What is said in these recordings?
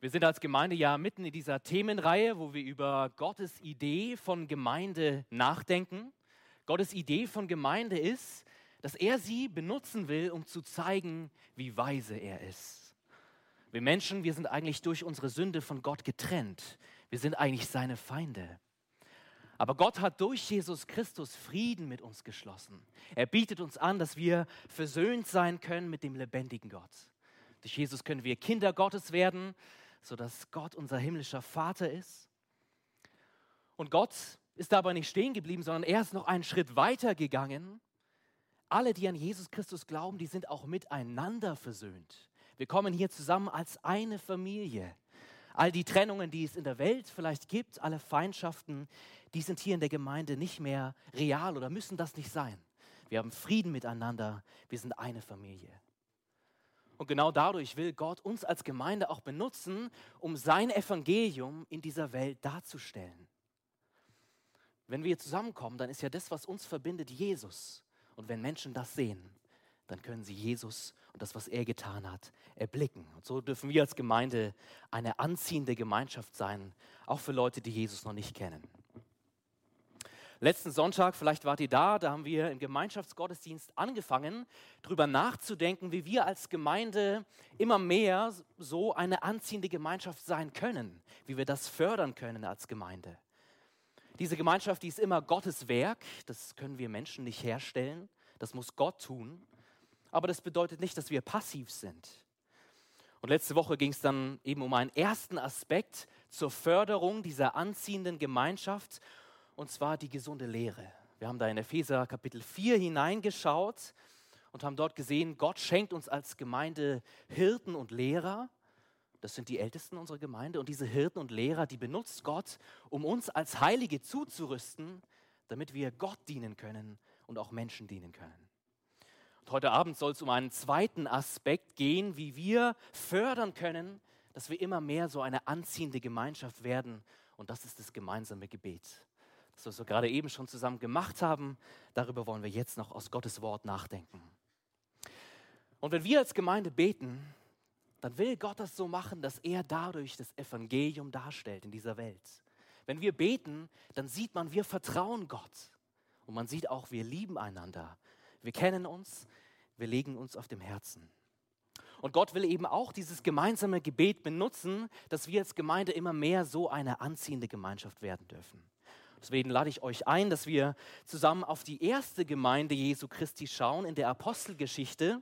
Wir sind als Gemeinde ja mitten in dieser Themenreihe, wo wir über Gottes Idee von Gemeinde nachdenken. Gottes Idee von Gemeinde ist, dass er sie benutzen will, um zu zeigen, wie weise er ist. Wir Menschen, wir sind eigentlich durch unsere Sünde von Gott getrennt. Wir sind eigentlich seine Feinde. Aber Gott hat durch Jesus Christus Frieden mit uns geschlossen. Er bietet uns an, dass wir versöhnt sein können mit dem lebendigen Gott. Durch Jesus können wir Kinder Gottes werden sodass Gott unser himmlischer Vater ist. Und Gott ist dabei nicht stehen geblieben, sondern er ist noch einen Schritt weiter gegangen. Alle, die an Jesus Christus glauben, die sind auch miteinander versöhnt. Wir kommen hier zusammen als eine Familie. All die Trennungen, die es in der Welt vielleicht gibt, alle Feindschaften, die sind hier in der Gemeinde nicht mehr real oder müssen das nicht sein. Wir haben Frieden miteinander, wir sind eine Familie. Und genau dadurch will Gott uns als Gemeinde auch benutzen, um sein Evangelium in dieser Welt darzustellen. Wenn wir zusammenkommen, dann ist ja das, was uns verbindet, Jesus. Und wenn Menschen das sehen, dann können sie Jesus und das, was er getan hat, erblicken. Und so dürfen wir als Gemeinde eine anziehende Gemeinschaft sein, auch für Leute, die Jesus noch nicht kennen. Letzten Sonntag, vielleicht wart ihr da, da haben wir im Gemeinschaftsgottesdienst angefangen, darüber nachzudenken, wie wir als Gemeinde immer mehr so eine anziehende Gemeinschaft sein können, wie wir das fördern können als Gemeinde. Diese Gemeinschaft, die ist immer Gottes Werk, das können wir Menschen nicht herstellen, das muss Gott tun, aber das bedeutet nicht, dass wir passiv sind. Und letzte Woche ging es dann eben um einen ersten Aspekt zur Förderung dieser anziehenden Gemeinschaft und zwar die gesunde Lehre. Wir haben da in Epheser Kapitel 4 hineingeschaut und haben dort gesehen, Gott schenkt uns als Gemeinde Hirten und Lehrer. Das sind die Ältesten unserer Gemeinde. Und diese Hirten und Lehrer, die benutzt Gott, um uns als Heilige zuzurüsten, damit wir Gott dienen können und auch Menschen dienen können. Und heute Abend soll es um einen zweiten Aspekt gehen, wie wir fördern können, dass wir immer mehr so eine anziehende Gemeinschaft werden. Und das ist das gemeinsame Gebet was wir gerade eben schon zusammen gemacht haben, darüber wollen wir jetzt noch aus Gottes Wort nachdenken. Und wenn wir als Gemeinde beten, dann will Gott das so machen, dass er dadurch das Evangelium darstellt in dieser Welt. Wenn wir beten, dann sieht man, wir vertrauen Gott. Und man sieht auch, wir lieben einander. Wir kennen uns, wir legen uns auf dem Herzen. Und Gott will eben auch dieses gemeinsame Gebet benutzen, dass wir als Gemeinde immer mehr so eine anziehende Gemeinschaft werden dürfen. Deswegen lade ich euch ein, dass wir zusammen auf die erste Gemeinde Jesu Christi schauen in der Apostelgeschichte.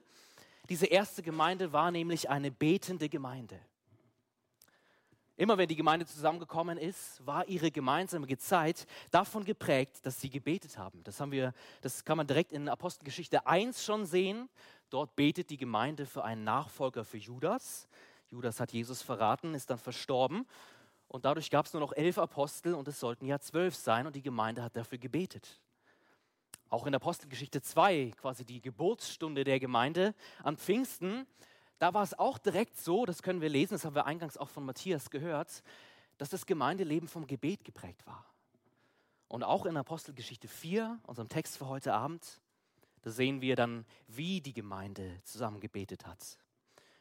Diese erste Gemeinde war nämlich eine betende Gemeinde. Immer wenn die Gemeinde zusammengekommen ist, war ihre gemeinsame Zeit davon geprägt, dass sie gebetet haben. Das, haben wir, das kann man direkt in Apostelgeschichte 1 schon sehen. Dort betet die Gemeinde für einen Nachfolger für Judas. Judas hat Jesus verraten, ist dann verstorben und dadurch gab es nur noch elf Apostel und es sollten ja zwölf sein und die Gemeinde hat dafür gebetet. Auch in Apostelgeschichte 2, quasi die Geburtsstunde der Gemeinde an Pfingsten, da war es auch direkt so, das können wir lesen, das haben wir eingangs auch von Matthias gehört, dass das Gemeindeleben vom Gebet geprägt war. Und auch in Apostelgeschichte 4, unserem Text für heute Abend, da sehen wir dann, wie die Gemeinde zusammen gebetet hat.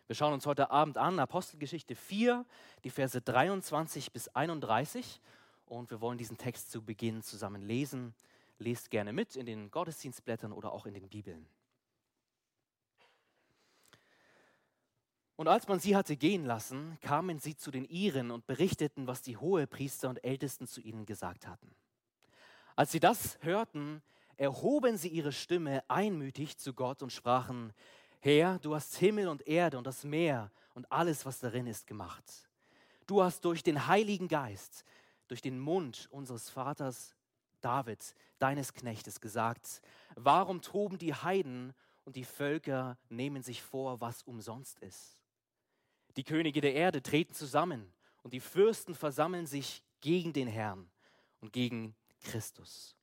Wir schauen uns heute Abend an Apostelgeschichte 4, die Verse 23 bis 31 und wir wollen diesen Text zu Beginn zusammen lesen. Lest gerne mit in den Gottesdienstblättern oder auch in den Bibeln. Und als man sie hatte gehen lassen, kamen sie zu den Iren und berichteten, was die Hohepriester und Ältesten zu ihnen gesagt hatten. Als sie das hörten, erhoben sie ihre Stimme einmütig zu Gott und sprachen, Herr, du hast Himmel und Erde und das Meer und alles, was darin ist, gemacht. Du hast durch den Heiligen Geist, durch den Mund unseres Vaters David, deines Knechtes, gesagt, warum toben die Heiden und die Völker nehmen sich vor, was umsonst ist? Die Könige der Erde treten zusammen und die Fürsten versammeln sich gegen den Herrn und gegen Christus.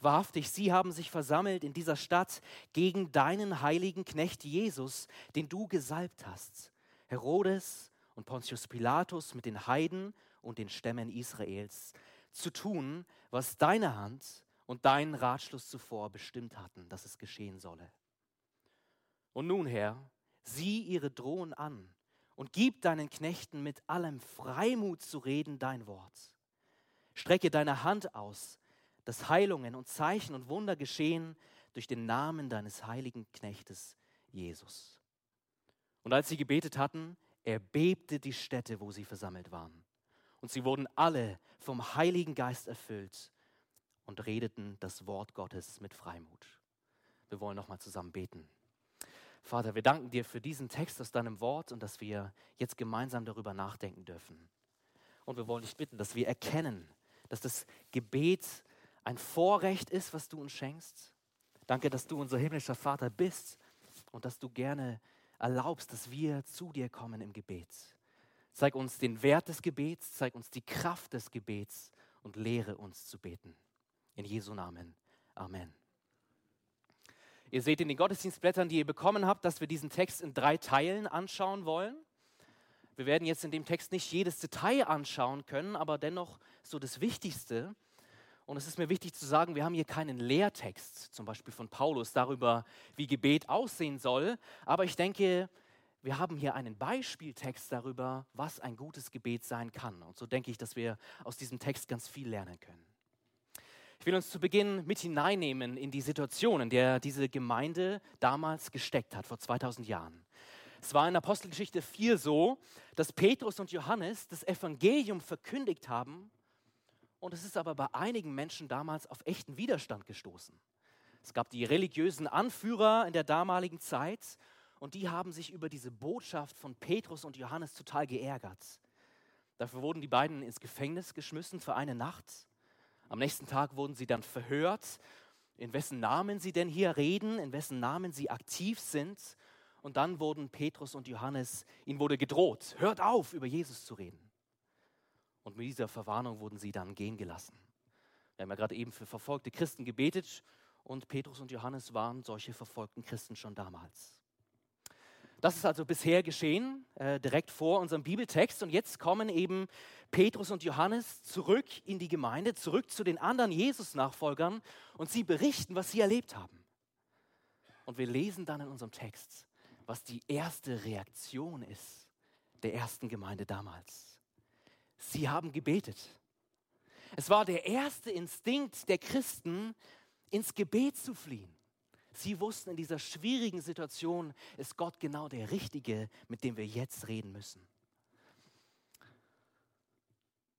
Wahrhaftig, sie haben sich versammelt in dieser Stadt gegen deinen heiligen Knecht Jesus, den du gesalbt hast. Herodes und Pontius Pilatus mit den Heiden und den Stämmen Israels, zu tun, was deine Hand und dein Ratschluss zuvor bestimmt hatten, dass es geschehen solle. Und nun, Herr, sieh ihre Drohung an und gib deinen Knechten mit allem Freimut zu reden dein Wort. Strecke deine Hand aus, dass Heilungen und Zeichen und Wunder geschehen durch den Namen deines heiligen Knechtes Jesus. Und als sie gebetet hatten, erbebte die Stätte, wo sie versammelt waren. Und sie wurden alle vom Heiligen Geist erfüllt und redeten das Wort Gottes mit Freimut. Wir wollen nochmal zusammen beten. Vater, wir danken dir für diesen Text aus deinem Wort und dass wir jetzt gemeinsam darüber nachdenken dürfen. Und wir wollen dich bitten, dass wir erkennen, dass das Gebet ein Vorrecht ist, was du uns schenkst. Danke, dass du unser himmlischer Vater bist und dass du gerne erlaubst, dass wir zu dir kommen im Gebet. Zeig uns den Wert des Gebets, zeig uns die Kraft des Gebets und lehre uns zu beten. In Jesu Namen. Amen. Ihr seht in den Gottesdienstblättern, die ihr bekommen habt, dass wir diesen Text in drei Teilen anschauen wollen. Wir werden jetzt in dem Text nicht jedes Detail anschauen können, aber dennoch so das Wichtigste. Und es ist mir wichtig zu sagen, wir haben hier keinen Lehrtext, zum Beispiel von Paulus, darüber, wie Gebet aussehen soll. Aber ich denke, wir haben hier einen Beispieltext darüber, was ein gutes Gebet sein kann. Und so denke ich, dass wir aus diesem Text ganz viel lernen können. Ich will uns zu Beginn mit hineinnehmen in die Situation, in der diese Gemeinde damals gesteckt hat, vor 2000 Jahren. Es war in Apostelgeschichte 4 so, dass Petrus und Johannes das Evangelium verkündigt haben und es ist aber bei einigen Menschen damals auf echten Widerstand gestoßen. Es gab die religiösen Anführer in der damaligen Zeit und die haben sich über diese Botschaft von Petrus und Johannes total geärgert. Dafür wurden die beiden ins Gefängnis geschmissen für eine Nacht. Am nächsten Tag wurden sie dann verhört, in wessen Namen sie denn hier reden, in wessen Namen sie aktiv sind. Und dann wurden Petrus und Johannes, ihnen wurde gedroht, hört auf, über Jesus zu reden. Und mit dieser Verwarnung wurden sie dann gehen gelassen. Wir haben ja gerade eben für verfolgte Christen gebetet und Petrus und Johannes waren solche verfolgten Christen schon damals. Das ist also bisher geschehen, äh, direkt vor unserem Bibeltext. Und jetzt kommen eben Petrus und Johannes zurück in die Gemeinde, zurück zu den anderen Jesus-Nachfolgern und sie berichten, was sie erlebt haben. Und wir lesen dann in unserem Text, was die erste Reaktion ist der ersten Gemeinde damals. Sie haben gebetet. Es war der erste Instinkt der Christen, ins Gebet zu fliehen. Sie wussten, in dieser schwierigen Situation ist Gott genau der Richtige, mit dem wir jetzt reden müssen.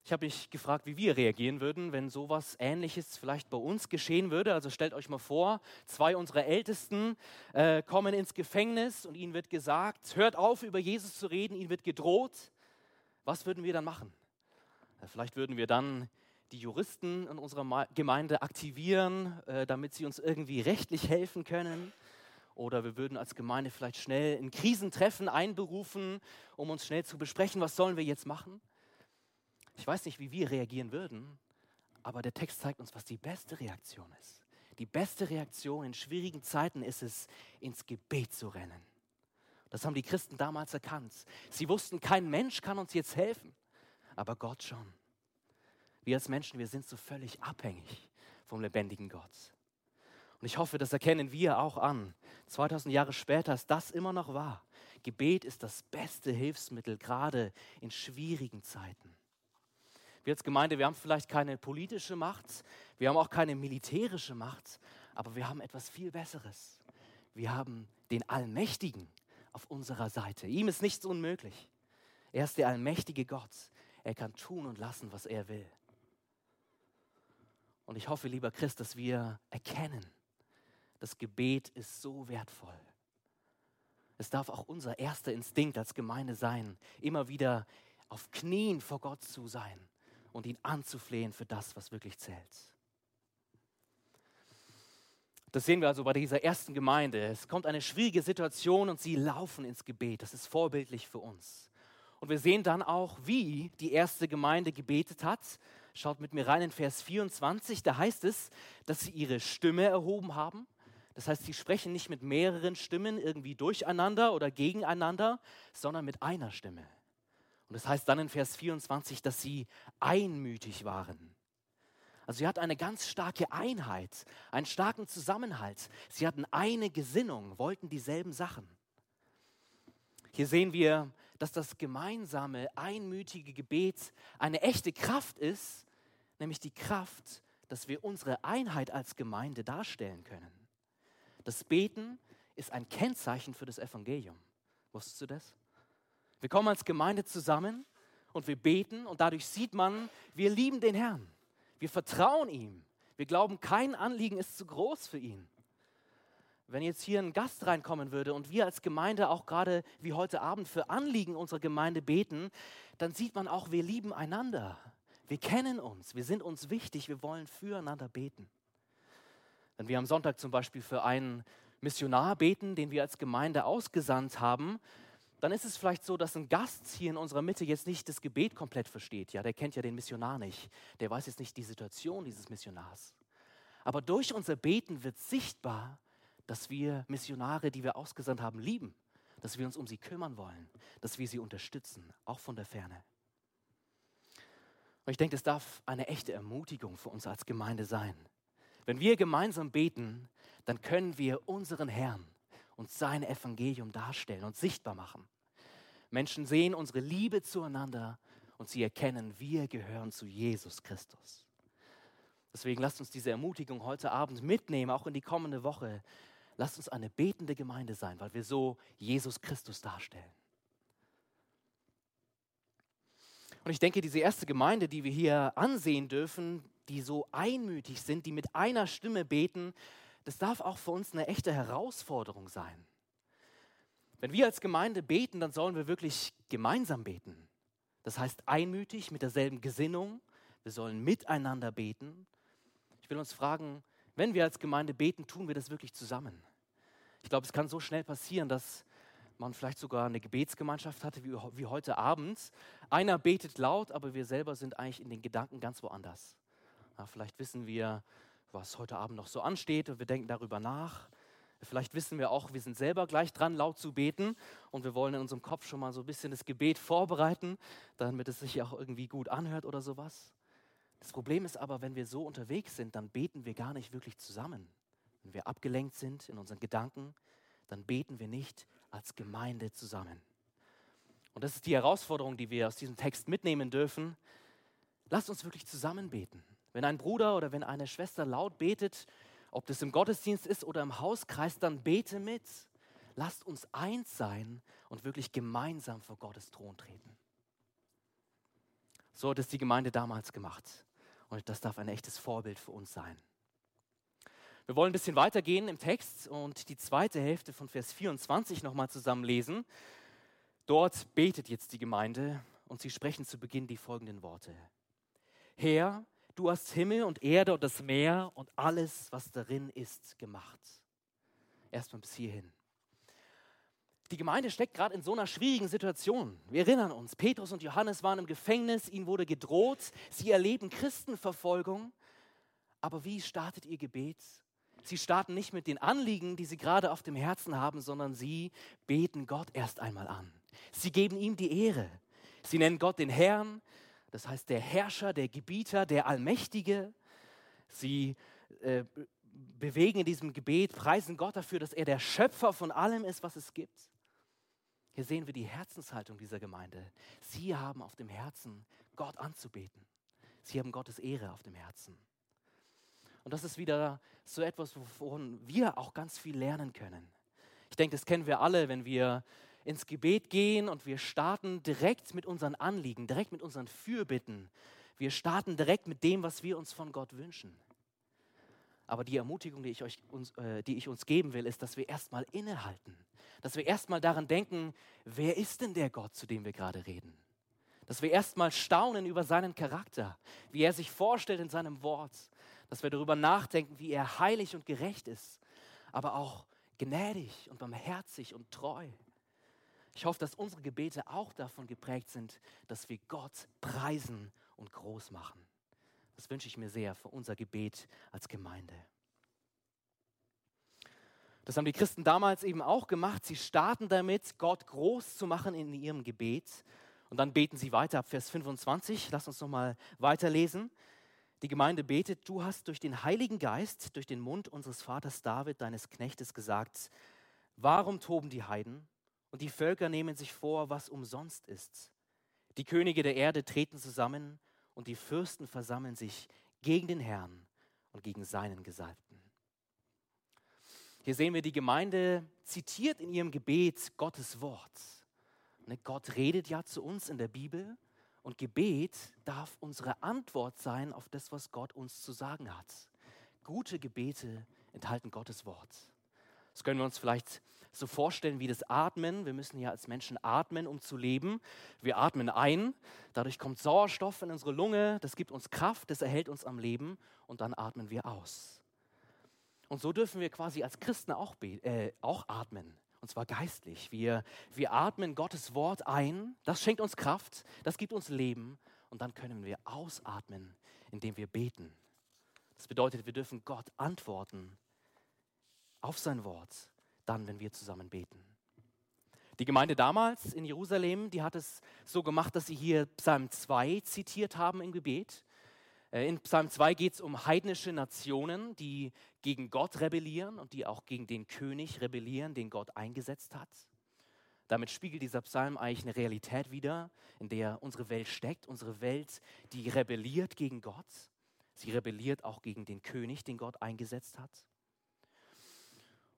Ich habe mich gefragt, wie wir reagieren würden, wenn sowas Ähnliches vielleicht bei uns geschehen würde. Also stellt euch mal vor, zwei unserer Ältesten äh, kommen ins Gefängnis und ihnen wird gesagt, hört auf, über Jesus zu reden, ihnen wird gedroht. Was würden wir dann machen? Äh, vielleicht würden wir dann die Juristen in unserer Gemeinde aktivieren, äh, damit sie uns irgendwie rechtlich helfen können. Oder wir würden als Gemeinde vielleicht schnell ein Krisentreffen einberufen, um uns schnell zu besprechen, was sollen wir jetzt machen. Ich weiß nicht, wie wir reagieren würden, aber der Text zeigt uns, was die beste Reaktion ist. Die beste Reaktion in schwierigen Zeiten ist es, ins Gebet zu rennen. Das haben die Christen damals erkannt. Sie wussten, kein Mensch kann uns jetzt helfen, aber Gott schon. Wir als Menschen, wir sind so völlig abhängig vom lebendigen Gott. Und ich hoffe, das erkennen wir auch an. 2000 Jahre später ist das immer noch wahr. Gebet ist das beste Hilfsmittel, gerade in schwierigen Zeiten. Wir als Gemeinde, wir haben vielleicht keine politische Macht, wir haben auch keine militärische Macht, aber wir haben etwas viel Besseres. Wir haben den Allmächtigen auf unserer Seite. Ihm ist nichts unmöglich. Er ist der allmächtige Gott. Er kann tun und lassen, was er will. Und ich hoffe, lieber Christ, dass wir erkennen, das Gebet ist so wertvoll. Es darf auch unser erster Instinkt als Gemeinde sein, immer wieder auf Knien vor Gott zu sein und ihn anzuflehen für das, was wirklich zählt. Das sehen wir also bei dieser ersten Gemeinde. Es kommt eine schwierige Situation und sie laufen ins Gebet. Das ist vorbildlich für uns. Und wir sehen dann auch, wie die erste Gemeinde gebetet hat. Schaut mit mir rein in Vers 24, da heißt es, dass sie ihre Stimme erhoben haben. Das heißt, sie sprechen nicht mit mehreren Stimmen irgendwie durcheinander oder gegeneinander, sondern mit einer Stimme. Und das heißt dann in Vers 24, dass sie einmütig waren. Also sie hatten eine ganz starke Einheit, einen starken Zusammenhalt. Sie hatten eine Gesinnung, wollten dieselben Sachen. Hier sehen wir, dass das gemeinsame, einmütige Gebet eine echte Kraft ist, nämlich die Kraft, dass wir unsere Einheit als Gemeinde darstellen können. Das Beten ist ein Kennzeichen für das Evangelium. Wusstest du das? Wir kommen als Gemeinde zusammen und wir beten und dadurch sieht man, wir lieben den Herrn. Wir vertrauen ihm. Wir glauben, kein Anliegen ist zu groß für ihn. Wenn jetzt hier ein Gast reinkommen würde und wir als Gemeinde auch gerade wie heute Abend für Anliegen unserer Gemeinde beten, dann sieht man auch, wir lieben einander. Wir kennen uns, wir sind uns wichtig, wir wollen füreinander beten. Wenn wir am Sonntag zum Beispiel für einen Missionar beten, den wir als Gemeinde ausgesandt haben, dann ist es vielleicht so, dass ein Gast hier in unserer Mitte jetzt nicht das Gebet komplett versteht. Ja, der kennt ja den Missionar nicht. Der weiß jetzt nicht die Situation dieses Missionars. Aber durch unser Beten wird sichtbar, dass wir Missionare, die wir ausgesandt haben, lieben, dass wir uns um sie kümmern wollen, dass wir sie unterstützen, auch von der Ferne. Und ich denke, es darf eine echte Ermutigung für uns als Gemeinde sein. Wenn wir gemeinsam beten, dann können wir unseren Herrn und sein Evangelium darstellen und sichtbar machen. Menschen sehen unsere Liebe zueinander und sie erkennen, wir gehören zu Jesus Christus. Deswegen lasst uns diese Ermutigung heute Abend mitnehmen, auch in die kommende Woche. Lasst uns eine betende Gemeinde sein, weil wir so Jesus Christus darstellen. Und ich denke, diese erste Gemeinde, die wir hier ansehen dürfen, die so einmütig sind, die mit einer Stimme beten, das darf auch für uns eine echte Herausforderung sein. Wenn wir als Gemeinde beten, dann sollen wir wirklich gemeinsam beten. Das heißt einmütig mit derselben Gesinnung. Wir sollen miteinander beten. Ich will uns fragen, wenn wir als Gemeinde beten, tun wir das wirklich zusammen? Ich glaube, es kann so schnell passieren, dass man vielleicht sogar eine Gebetsgemeinschaft hatte wie, wie heute Abend. Einer betet laut, aber wir selber sind eigentlich in den Gedanken ganz woanders. Ja, vielleicht wissen wir, was heute Abend noch so ansteht und wir denken darüber nach. Vielleicht wissen wir auch, wir sind selber gleich dran, laut zu beten und wir wollen in unserem Kopf schon mal so ein bisschen das Gebet vorbereiten, damit es sich auch irgendwie gut anhört oder sowas. Das Problem ist aber, wenn wir so unterwegs sind, dann beten wir gar nicht wirklich zusammen. Wenn wir abgelenkt sind in unseren Gedanken, dann beten wir nicht als Gemeinde zusammen. Und das ist die Herausforderung, die wir aus diesem Text mitnehmen dürfen. Lasst uns wirklich zusammen beten. Wenn ein Bruder oder wenn eine Schwester laut betet, ob das im Gottesdienst ist oder im Hauskreis, dann bete mit. Lasst uns eins sein und wirklich gemeinsam vor Gottes Thron treten. So hat es die Gemeinde damals gemacht. Und das darf ein echtes Vorbild für uns sein. Wir wollen ein bisschen weitergehen im Text und die zweite Hälfte von Vers 24 nochmal zusammen lesen. Dort betet jetzt die Gemeinde und sie sprechen zu Beginn die folgenden Worte. Herr, du hast Himmel und Erde und das Meer und alles, was darin ist, gemacht. Erstmal bis hierhin. Die Gemeinde steckt gerade in so einer schwierigen Situation. Wir erinnern uns, Petrus und Johannes waren im Gefängnis, ihnen wurde gedroht, sie erleben Christenverfolgung. Aber wie startet ihr Gebet? Sie starten nicht mit den Anliegen, die sie gerade auf dem Herzen haben, sondern sie beten Gott erst einmal an. Sie geben ihm die Ehre. Sie nennen Gott den Herrn, das heißt der Herrscher, der Gebieter, der Allmächtige. Sie äh, bewegen in diesem Gebet, preisen Gott dafür, dass er der Schöpfer von allem ist, was es gibt. Hier sehen wir die Herzenshaltung dieser Gemeinde. Sie haben auf dem Herzen, Gott anzubeten. Sie haben Gottes Ehre auf dem Herzen. Und das ist wieder so etwas, wovon wir auch ganz viel lernen können. Ich denke, das kennen wir alle, wenn wir ins Gebet gehen und wir starten direkt mit unseren Anliegen, direkt mit unseren Fürbitten. Wir starten direkt mit dem, was wir uns von Gott wünschen. Aber die Ermutigung, die ich, euch, uns, äh, die ich uns geben will, ist, dass wir erstmal innehalten. Dass wir erstmal daran denken, wer ist denn der Gott, zu dem wir gerade reden? Dass wir erstmal staunen über seinen Charakter, wie er sich vorstellt in seinem Wort, dass wir darüber nachdenken, wie er heilig und gerecht ist, aber auch gnädig und barmherzig und treu. Ich hoffe, dass unsere Gebete auch davon geprägt sind, dass wir Gott preisen und groß machen. Das wünsche ich mir sehr für unser Gebet als Gemeinde. Das haben die Christen damals eben auch gemacht. Sie starten damit, Gott groß zu machen in ihrem Gebet. Und dann beten sie weiter ab Vers 25. Lass uns nochmal weiterlesen. Die Gemeinde betet, du hast durch den Heiligen Geist, durch den Mund unseres Vaters David, deines Knechtes, gesagt, warum toben die Heiden und die Völker nehmen sich vor, was umsonst ist. Die Könige der Erde treten zusammen und die Fürsten versammeln sich gegen den Herrn und gegen seinen Gesalbten. Hier sehen wir die Gemeinde zitiert in ihrem Gebet Gottes Wort. Ne, Gott redet ja zu uns in der Bibel und Gebet darf unsere Antwort sein auf das, was Gott uns zu sagen hat. Gute Gebete enthalten Gottes Wort. Das können wir uns vielleicht so vorstellen wie das Atmen. Wir müssen ja als Menschen atmen, um zu leben. Wir atmen ein, dadurch kommt Sauerstoff in unsere Lunge, das gibt uns Kraft, das erhält uns am Leben und dann atmen wir aus. Und so dürfen wir quasi als Christen auch, äh, auch atmen, und zwar geistlich. Wir, wir atmen Gottes Wort ein, das schenkt uns Kraft, das gibt uns Leben und dann können wir ausatmen, indem wir beten. Das bedeutet, wir dürfen Gott antworten auf sein Wort, dann, wenn wir zusammen beten. Die Gemeinde damals in Jerusalem, die hat es so gemacht, dass sie hier Psalm 2 zitiert haben im Gebet. Äh, in Psalm 2 geht es um heidnische Nationen, die gegen Gott rebellieren und die auch gegen den König rebellieren, den Gott eingesetzt hat. Damit spiegelt dieser Psalm eigentlich eine Realität wider, in der unsere Welt steckt. Unsere Welt, die rebelliert gegen Gott. Sie rebelliert auch gegen den König, den Gott eingesetzt hat.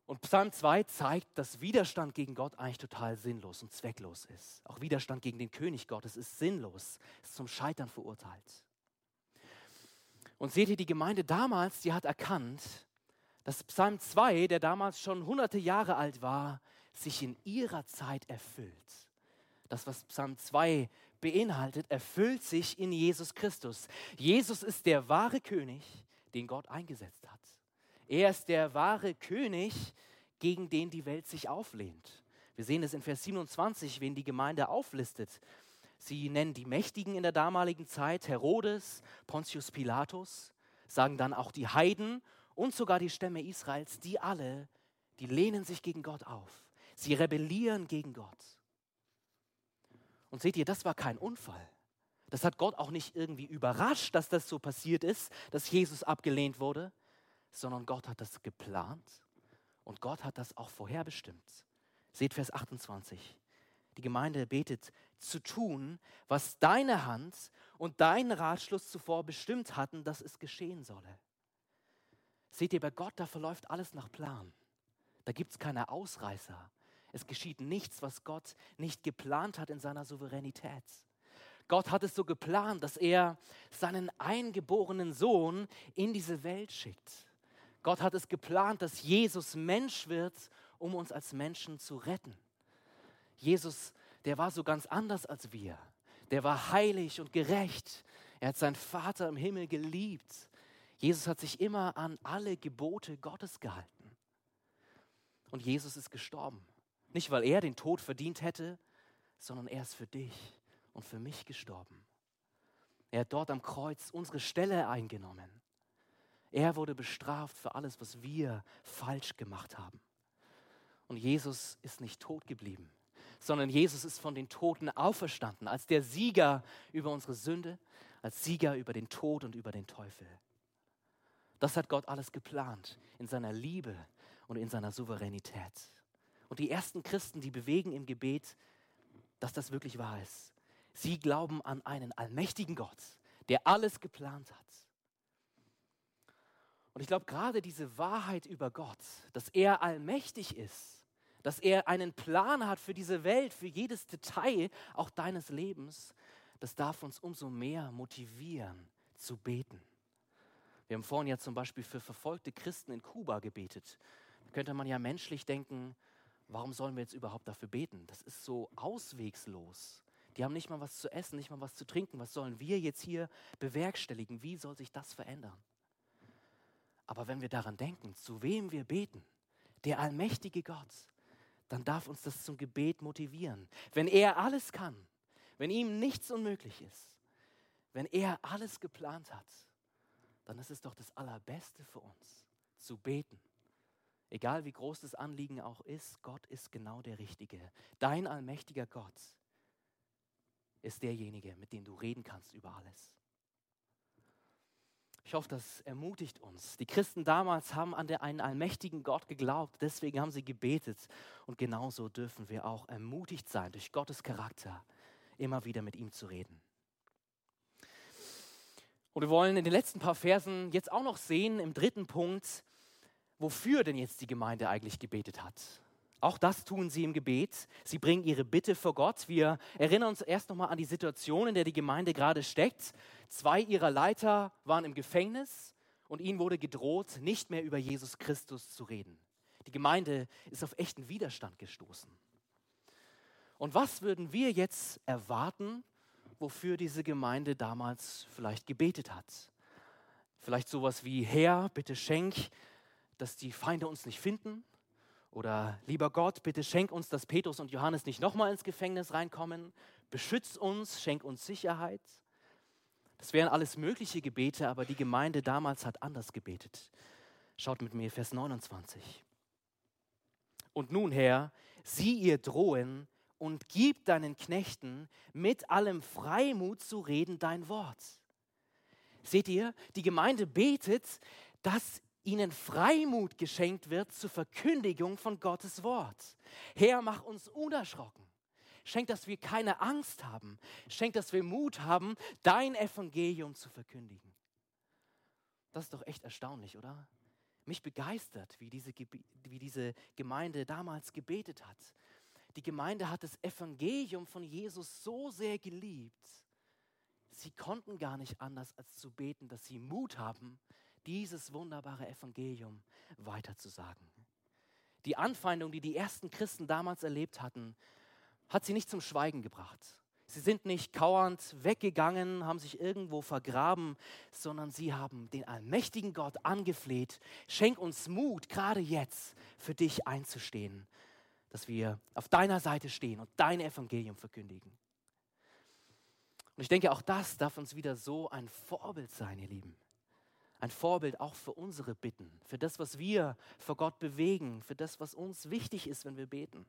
Und Psalm 2 zeigt, dass Widerstand gegen Gott eigentlich total sinnlos und zwecklos ist. Auch Widerstand gegen den König Gottes ist sinnlos, ist zum Scheitern verurteilt. Und seht ihr, die Gemeinde damals, die hat erkannt, dass Psalm 2, der damals schon hunderte Jahre alt war, sich in ihrer Zeit erfüllt. Das, was Psalm 2 beinhaltet, erfüllt sich in Jesus Christus. Jesus ist der wahre König, den Gott eingesetzt hat. Er ist der wahre König, gegen den die Welt sich auflehnt. Wir sehen es in Vers 27, wen die Gemeinde auflistet. Sie nennen die Mächtigen in der damaligen Zeit, Herodes, Pontius Pilatus, sagen dann auch die Heiden und sogar die Stämme Israels, die alle, die lehnen sich gegen Gott auf. Sie rebellieren gegen Gott. Und seht ihr, das war kein Unfall. Das hat Gott auch nicht irgendwie überrascht, dass das so passiert ist, dass Jesus abgelehnt wurde, sondern Gott hat das geplant und Gott hat das auch vorherbestimmt. Seht Vers 28. Die Gemeinde betet, zu tun, was deine Hand und dein Ratschluss zuvor bestimmt hatten, dass es geschehen solle. Seht ihr, bei Gott, da verläuft alles nach Plan. Da gibt es keine Ausreißer. Es geschieht nichts, was Gott nicht geplant hat in seiner Souveränität. Gott hat es so geplant, dass er seinen eingeborenen Sohn in diese Welt schickt. Gott hat es geplant, dass Jesus Mensch wird, um uns als Menschen zu retten. Jesus, der war so ganz anders als wir. Der war heilig und gerecht. Er hat seinen Vater im Himmel geliebt. Jesus hat sich immer an alle Gebote Gottes gehalten. Und Jesus ist gestorben. Nicht, weil er den Tod verdient hätte, sondern er ist für dich und für mich gestorben. Er hat dort am Kreuz unsere Stelle eingenommen. Er wurde bestraft für alles, was wir falsch gemacht haben. Und Jesus ist nicht tot geblieben, sondern Jesus ist von den Toten auferstanden, als der Sieger über unsere Sünde, als Sieger über den Tod und über den Teufel. Das hat Gott alles geplant in seiner Liebe und in seiner Souveränität. Und die ersten Christen, die bewegen im Gebet, dass das wirklich wahr ist. Sie glauben an einen allmächtigen Gott, der alles geplant hat und ich glaube, gerade diese Wahrheit über Gott, dass er allmächtig ist, dass er einen Plan hat für diese Welt, für jedes Detail auch deines Lebens, das darf uns umso mehr motivieren zu beten. Wir haben vorhin ja zum Beispiel für verfolgte Christen in Kuba gebetet. Da könnte man ja menschlich denken, warum sollen wir jetzt überhaupt dafür beten? Das ist so auswegslos. Die haben nicht mal was zu essen, nicht mal was zu trinken. Was sollen wir jetzt hier bewerkstelligen? Wie soll sich das verändern? Aber wenn wir daran denken, zu wem wir beten, der allmächtige Gott, dann darf uns das zum Gebet motivieren. Wenn er alles kann, wenn ihm nichts unmöglich ist, wenn er alles geplant hat, dann ist es doch das Allerbeste für uns, zu beten. Egal wie groß das Anliegen auch ist, Gott ist genau der Richtige. Dein allmächtiger Gott ist derjenige, mit dem du reden kannst über alles. Ich hoffe, das ermutigt uns. Die Christen damals haben an einen allmächtigen Gott geglaubt, deswegen haben sie gebetet. Und genauso dürfen wir auch ermutigt sein, durch Gottes Charakter immer wieder mit ihm zu reden. Und wir wollen in den letzten paar Versen jetzt auch noch sehen, im dritten Punkt, wofür denn jetzt die Gemeinde eigentlich gebetet hat. Auch das tun sie im Gebet. Sie bringen ihre Bitte vor Gott. Wir erinnern uns erst nochmal an die Situation, in der die Gemeinde gerade steckt. Zwei ihrer Leiter waren im Gefängnis und ihnen wurde gedroht, nicht mehr über Jesus Christus zu reden. Die Gemeinde ist auf echten Widerstand gestoßen. Und was würden wir jetzt erwarten, wofür diese Gemeinde damals vielleicht gebetet hat? Vielleicht sowas wie, Herr, bitte schenk, dass die Feinde uns nicht finden, oder lieber Gott, bitte schenk uns, dass Petrus und Johannes nicht nochmal ins Gefängnis reinkommen. Beschütz uns, schenk uns Sicherheit. Das wären alles mögliche Gebete, aber die Gemeinde damals hat anders gebetet. Schaut mit mir Vers 29. Und nun, Herr, sieh ihr drohen und gib deinen Knechten mit allem Freimut zu reden dein Wort. Seht ihr, die Gemeinde betet, dass ihnen Freimut geschenkt wird zur Verkündigung von Gottes Wort. Herr, mach uns unerschrocken. Schenk, dass wir keine Angst haben. Schenk, dass wir Mut haben, dein Evangelium zu verkündigen. Das ist doch echt erstaunlich, oder? Mich begeistert, wie diese, wie diese Gemeinde damals gebetet hat. Die Gemeinde hat das Evangelium von Jesus so sehr geliebt. Sie konnten gar nicht anders, als zu beten, dass sie Mut haben, dieses wunderbare Evangelium weiterzusagen. Die Anfeindung, die die ersten Christen damals erlebt hatten, hat sie nicht zum Schweigen gebracht. Sie sind nicht kauernd weggegangen, haben sich irgendwo vergraben, sondern sie haben den allmächtigen Gott angefleht, schenk uns Mut, gerade jetzt für dich einzustehen, dass wir auf deiner Seite stehen und dein Evangelium verkündigen. Und ich denke, auch das darf uns wieder so ein Vorbild sein, ihr Lieben ein Vorbild auch für unsere Bitten, für das, was wir vor Gott bewegen, für das, was uns wichtig ist, wenn wir beten.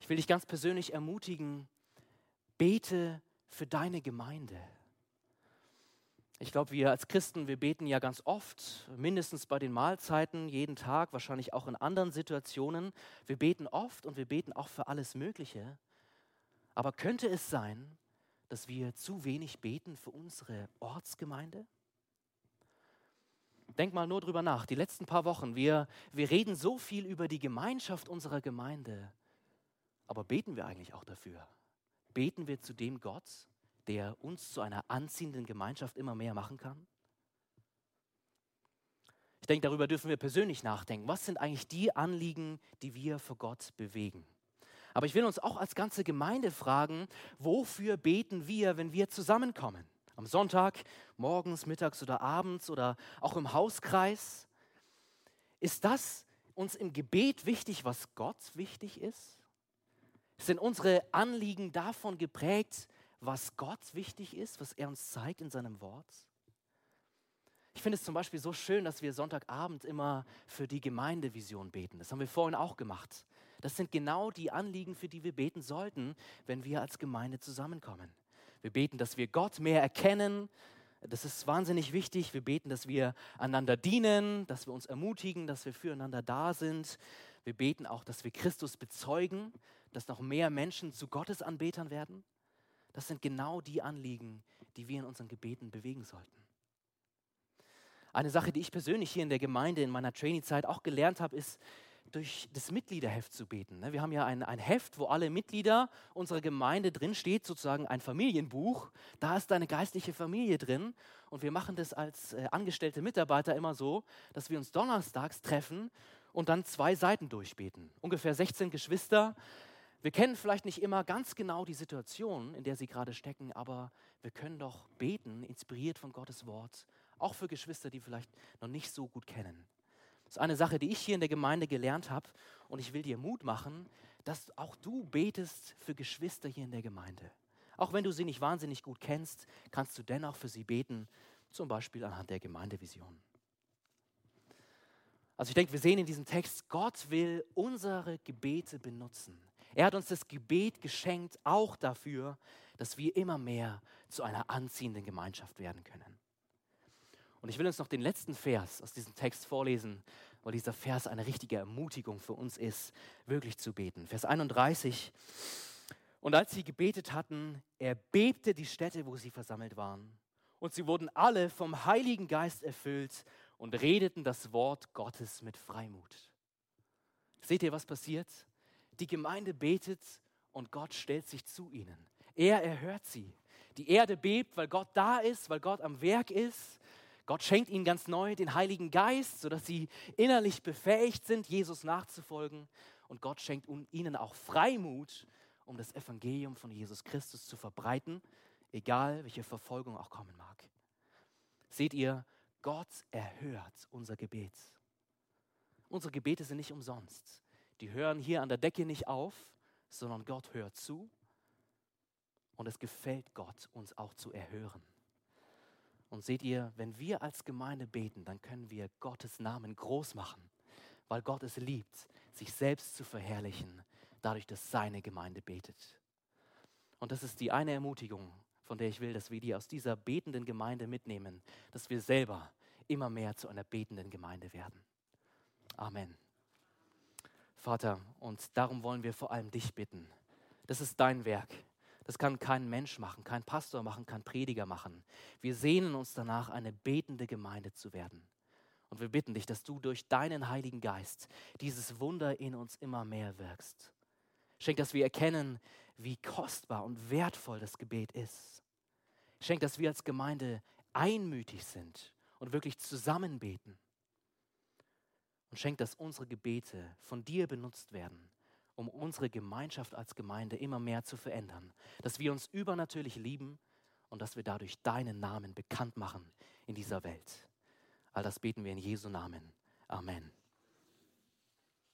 Ich will dich ganz persönlich ermutigen, bete für deine Gemeinde. Ich glaube, wir als Christen, wir beten ja ganz oft, mindestens bei den Mahlzeiten, jeden Tag, wahrscheinlich auch in anderen Situationen. Wir beten oft und wir beten auch für alles Mögliche. Aber könnte es sein, dass wir zu wenig beten für unsere Ortsgemeinde? Denk mal nur drüber nach. Die letzten paar Wochen, wir, wir reden so viel über die Gemeinschaft unserer Gemeinde. Aber beten wir eigentlich auch dafür? Beten wir zu dem Gott, der uns zu einer anziehenden Gemeinschaft immer mehr machen kann? Ich denke, darüber dürfen wir persönlich nachdenken. Was sind eigentlich die Anliegen, die wir für Gott bewegen? Aber ich will uns auch als ganze Gemeinde fragen, wofür beten wir, wenn wir zusammenkommen? Am Sonntag, morgens, mittags oder abends oder auch im Hauskreis. Ist das uns im Gebet wichtig, was Gott wichtig ist? Sind unsere Anliegen davon geprägt, was Gott wichtig ist, was er uns zeigt in seinem Wort? Ich finde es zum Beispiel so schön, dass wir Sonntagabend immer für die Gemeindevision beten. Das haben wir vorhin auch gemacht. Das sind genau die Anliegen, für die wir beten sollten, wenn wir als Gemeinde zusammenkommen. Wir beten, dass wir Gott mehr erkennen. Das ist wahnsinnig wichtig. Wir beten, dass wir einander dienen, dass wir uns ermutigen, dass wir füreinander da sind. Wir beten auch, dass wir Christus bezeugen, dass noch mehr Menschen zu Gottes Anbetern werden. Das sind genau die Anliegen, die wir in unseren Gebeten bewegen sollten. Eine Sache, die ich persönlich hier in der Gemeinde in meiner Trainingzeit auch gelernt habe, ist, durch das Mitgliederheft zu beten. Ne? Wir haben ja ein, ein Heft, wo alle Mitglieder unserer Gemeinde drin steht, sozusagen ein Familienbuch. Da ist deine geistliche Familie drin. Und wir machen das als äh, angestellte Mitarbeiter immer so, dass wir uns donnerstags treffen und dann zwei Seiten durchbeten. Ungefähr 16 Geschwister. Wir kennen vielleicht nicht immer ganz genau die Situation, in der sie gerade stecken, aber wir können doch beten, inspiriert von Gottes Wort, auch für Geschwister, die vielleicht noch nicht so gut kennen. Das ist eine Sache, die ich hier in der Gemeinde gelernt habe. Und ich will dir Mut machen, dass auch du betest für Geschwister hier in der Gemeinde. Auch wenn du sie nicht wahnsinnig gut kennst, kannst du dennoch für sie beten, zum Beispiel anhand der Gemeindevision. Also ich denke, wir sehen in diesem Text, Gott will unsere Gebete benutzen. Er hat uns das Gebet geschenkt, auch dafür, dass wir immer mehr zu einer anziehenden Gemeinschaft werden können. Und ich will uns noch den letzten Vers aus diesem Text vorlesen, weil dieser Vers eine richtige Ermutigung für uns ist, wirklich zu beten. Vers 31. Und als sie gebetet hatten, erbebte die Stätte, wo sie versammelt waren. Und sie wurden alle vom Heiligen Geist erfüllt und redeten das Wort Gottes mit Freimut. Seht ihr, was passiert? Die Gemeinde betet und Gott stellt sich zu ihnen. Er erhört sie. Die Erde bebt, weil Gott da ist, weil Gott am Werk ist. Gott schenkt ihnen ganz neu den Heiligen Geist, sodass sie innerlich befähigt sind, Jesus nachzufolgen. Und Gott schenkt ihnen auch Freimut, um das Evangelium von Jesus Christus zu verbreiten, egal welche Verfolgung auch kommen mag. Seht ihr, Gott erhört unser Gebet. Unsere Gebete sind nicht umsonst. Die hören hier an der Decke nicht auf, sondern Gott hört zu. Und es gefällt Gott, uns auch zu erhören. Und seht ihr, wenn wir als Gemeinde beten, dann können wir Gottes Namen groß machen, weil Gott es liebt, sich selbst zu verherrlichen, dadurch, dass seine Gemeinde betet. Und das ist die eine Ermutigung, von der ich will, dass wir die aus dieser betenden Gemeinde mitnehmen, dass wir selber immer mehr zu einer betenden Gemeinde werden. Amen. Vater, und darum wollen wir vor allem dich bitten. Das ist dein Werk. Das kann kein Mensch machen, kein Pastor machen, kein Prediger machen. Wir sehnen uns danach, eine betende Gemeinde zu werden. Und wir bitten dich, dass du durch deinen Heiligen Geist dieses Wunder in uns immer mehr wirkst. Schenk, dass wir erkennen, wie kostbar und wertvoll das Gebet ist. Schenk, dass wir als Gemeinde einmütig sind und wirklich zusammen beten. Und schenk, dass unsere Gebete von dir benutzt werden um unsere Gemeinschaft als Gemeinde immer mehr zu verändern. Dass wir uns übernatürlich lieben und dass wir dadurch deinen Namen bekannt machen in dieser Welt. All das beten wir in Jesu Namen. Amen.